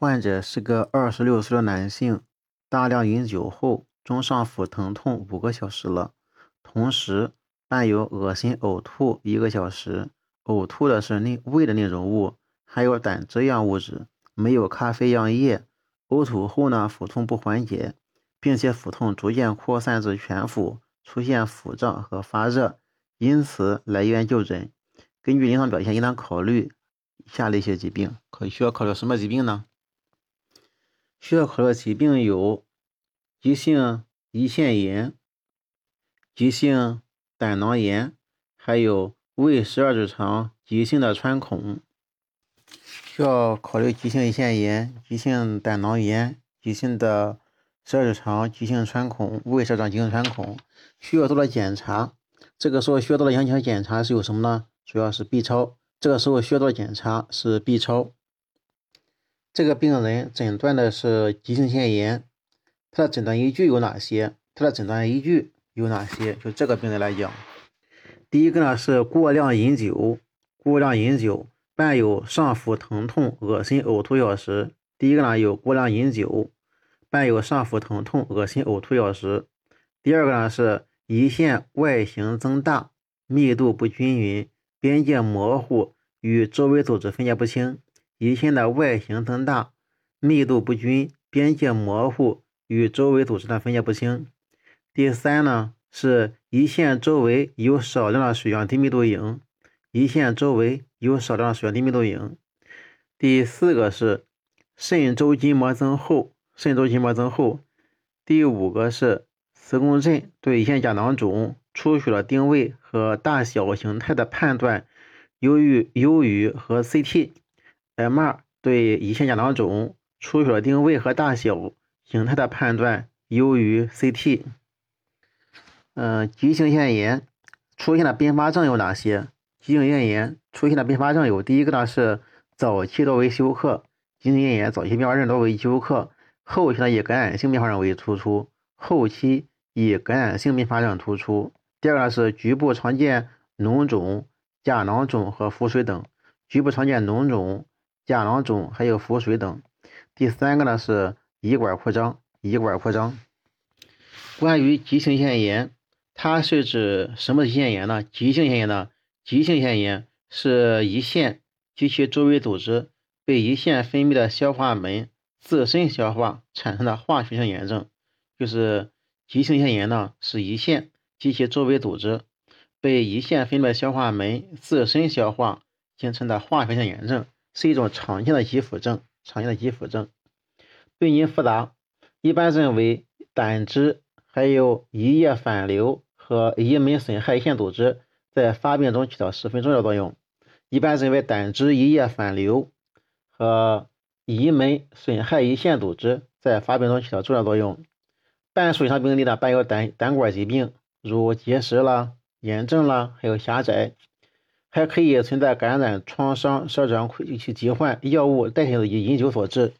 患者是个二十六岁的男性，大量饮酒后，中上腹疼痛五个小时了，同时伴有恶心呕吐一个小时，呕吐的是内胃的内容物，还有胆汁样物质，没有咖啡样液。呕吐后呢，腹痛不缓解，并且腹痛逐渐扩散至全腹，出现腹胀和发热，因此来医院就诊。根据临床表现，应当考虑下列一些疾病，可需要考虑什么疾病呢？需要考虑的疾病有急性胰腺炎、急性胆囊炎，还有胃十二指肠急性的穿孔。需要考虑急性胰腺炎、急性胆囊炎、急性的十二指肠急性穿孔、胃十二指肠急性穿孔。需要做的检查，这个时候需要做的影响检查是有什么呢？主要是 B 超。这个时候需要做的检查是 B 超。这个病人诊断的是急性腺炎，他的诊断依据有哪些？他的诊断依据有哪些？就这个病人来讲，第一个呢是过量饮酒，过量饮酒伴有上腹疼痛、恶心、呕吐小时。第一个呢有过量饮酒伴有上腹疼痛、恶心、呕吐小时。第二个呢是胰腺外形增大，密度不均匀，边界模糊，与周围组织分界不清。胰腺的外形增大，密度不均，边界模糊，与周围组织的分界不清。第三呢是胰腺周围有少量的水样低密度影，胰腺周围有少量的水样低密度影。第四个是肾周筋膜增厚，肾周筋膜增厚。第五个是磁共振对胰腺假囊肿出血的定位和大小形态的判断优于优于和 CT。MR 对胰腺假囊肿出血的定位和大小形态的判断优于 CT。嗯，急性腺炎出现的并发症有哪些？急性腺炎出现的并发症有：第一个呢是早期多为休克，急性腺炎早期并发症多为休克，后期呢以感染性并发症为突出，后期以感染性并发症突出。第二个呢是局部常见脓肿、假囊肿和腹水等，局部常见脓肿。假囊肿还有腹水等。第三个呢是胰管扩张，胰管扩张。关于急性腺炎，它是指什么腺炎呢？急性腺炎呢？急性腺炎是胰腺及其周围组织被胰腺分泌的消化酶自身消化产生的化学性炎症。就是急性腺炎呢，是胰腺及其周围组织被胰腺分泌的消化酶自身消化形成的化学性炎症。是一种常见的急腹症，常见的急腹症，病因复杂，一般认为胆汁还有胰液反流和胰门损害腺组织在发病中起到十分重要作用。一般认为胆汁、胰液反流和胰门损害胰腺组织在发病中起到重要作用。半数以上病例呢伴有胆胆管疾病，如结石啦、炎症啦，还有狭窄。还可以存在感染、创伤、十二指肠溃疾患、药物代谢以饮酒所致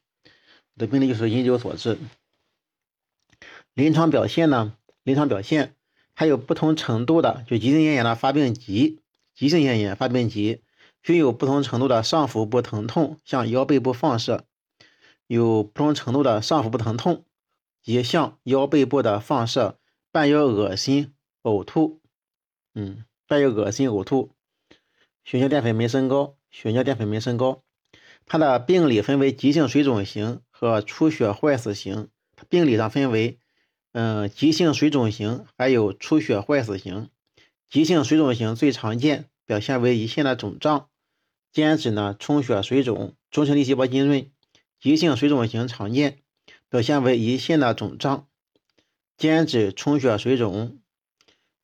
的病例就是饮酒所致。临床表现呢？临床表现还有不同程度的，就急性咽炎的发病急，急性咽炎发病急，均有不同程度的上腹部疼痛，向腰背部放射，有不同程度的上腹部疼痛及向腰背部的放射，伴有恶心、呕吐，嗯，伴有恶心、呕吐。血尿淀粉酶升高，血尿淀粉酶升高，它的病理分为急性水肿型和出血坏死型。它病理上分为，嗯，急性水肿型还有出血坏死型。急性水肿型最常见，表现为胰腺的肿胀，间质呢充血水肿，中性粒细胞浸润。急性水肿型常见，表现为胰腺的肿胀，间质充血水肿，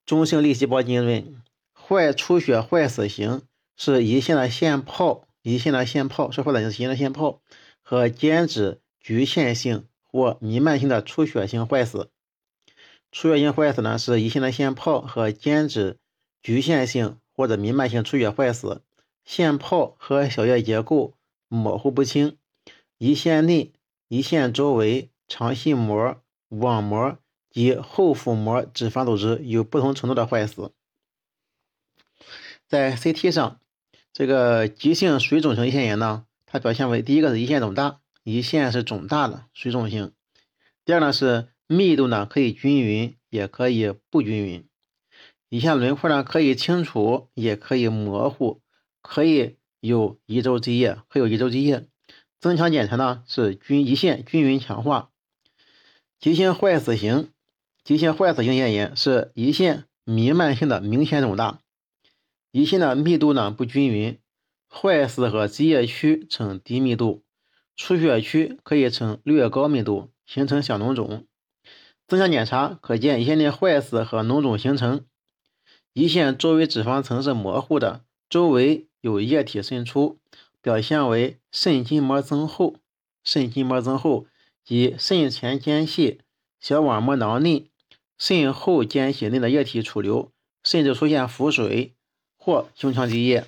中性粒细胞浸润。坏出血坏死型是胰腺的腺泡，胰腺的腺泡，说坏的就是胰腺的腺泡和间质局限性或弥漫性的出血性坏死。出血性坏死呢是胰腺的腺泡和间质局限性或者弥漫性出血坏死，腺泡和小叶结构模糊不清，胰腺内、胰腺周围肠系膜、网膜及后腹膜脂肪组织有不同程度的坏死。在 CT 上，这个急性水肿型胰腺炎呢，它表现为第一个是胰腺肿大，胰腺是肿大的水肿性。第二呢是密度呢可以均匀，也可以不均匀。胰腺轮廓呢可以清楚，也可以模糊，可以有一周积液，可有一周积液。增强检查呢是均胰腺均匀强化。急性坏死型，急性坏死型咽炎是胰腺弥漫性的明显肿大，胰腺的密度呢不均匀，坏死和积液区呈低密度，出血区可以呈略高密度，形成小脓肿。增强检查可见胰腺内坏死和脓肿形成，胰腺周围脂肪层是模糊的，周围有液体渗出，表现为肾筋膜增厚，肾筋膜增厚。及肾前间隙小网膜囊内、肾后间隙内的液体储留，甚至出现腹水或胸腔积液。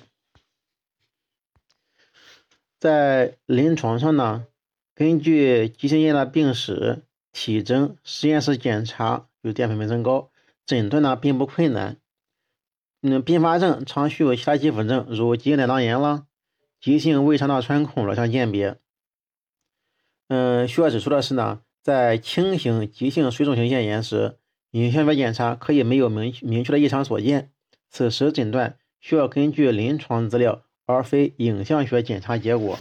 在临床上呢，根据急性咽的病史、体征、实验室检查，有淀粉酶增高，诊断呢并不困难。嗯，并发症常需有其他基础症，如急性胆囊炎啦、急性胃肠道穿孔了相鉴别。嗯，需要指出的是呢，在轻型急性水肿性咽炎时，影像学检查可以没有明明确的异常所见，此时诊断需要根据临床资料而非影像学检查结果。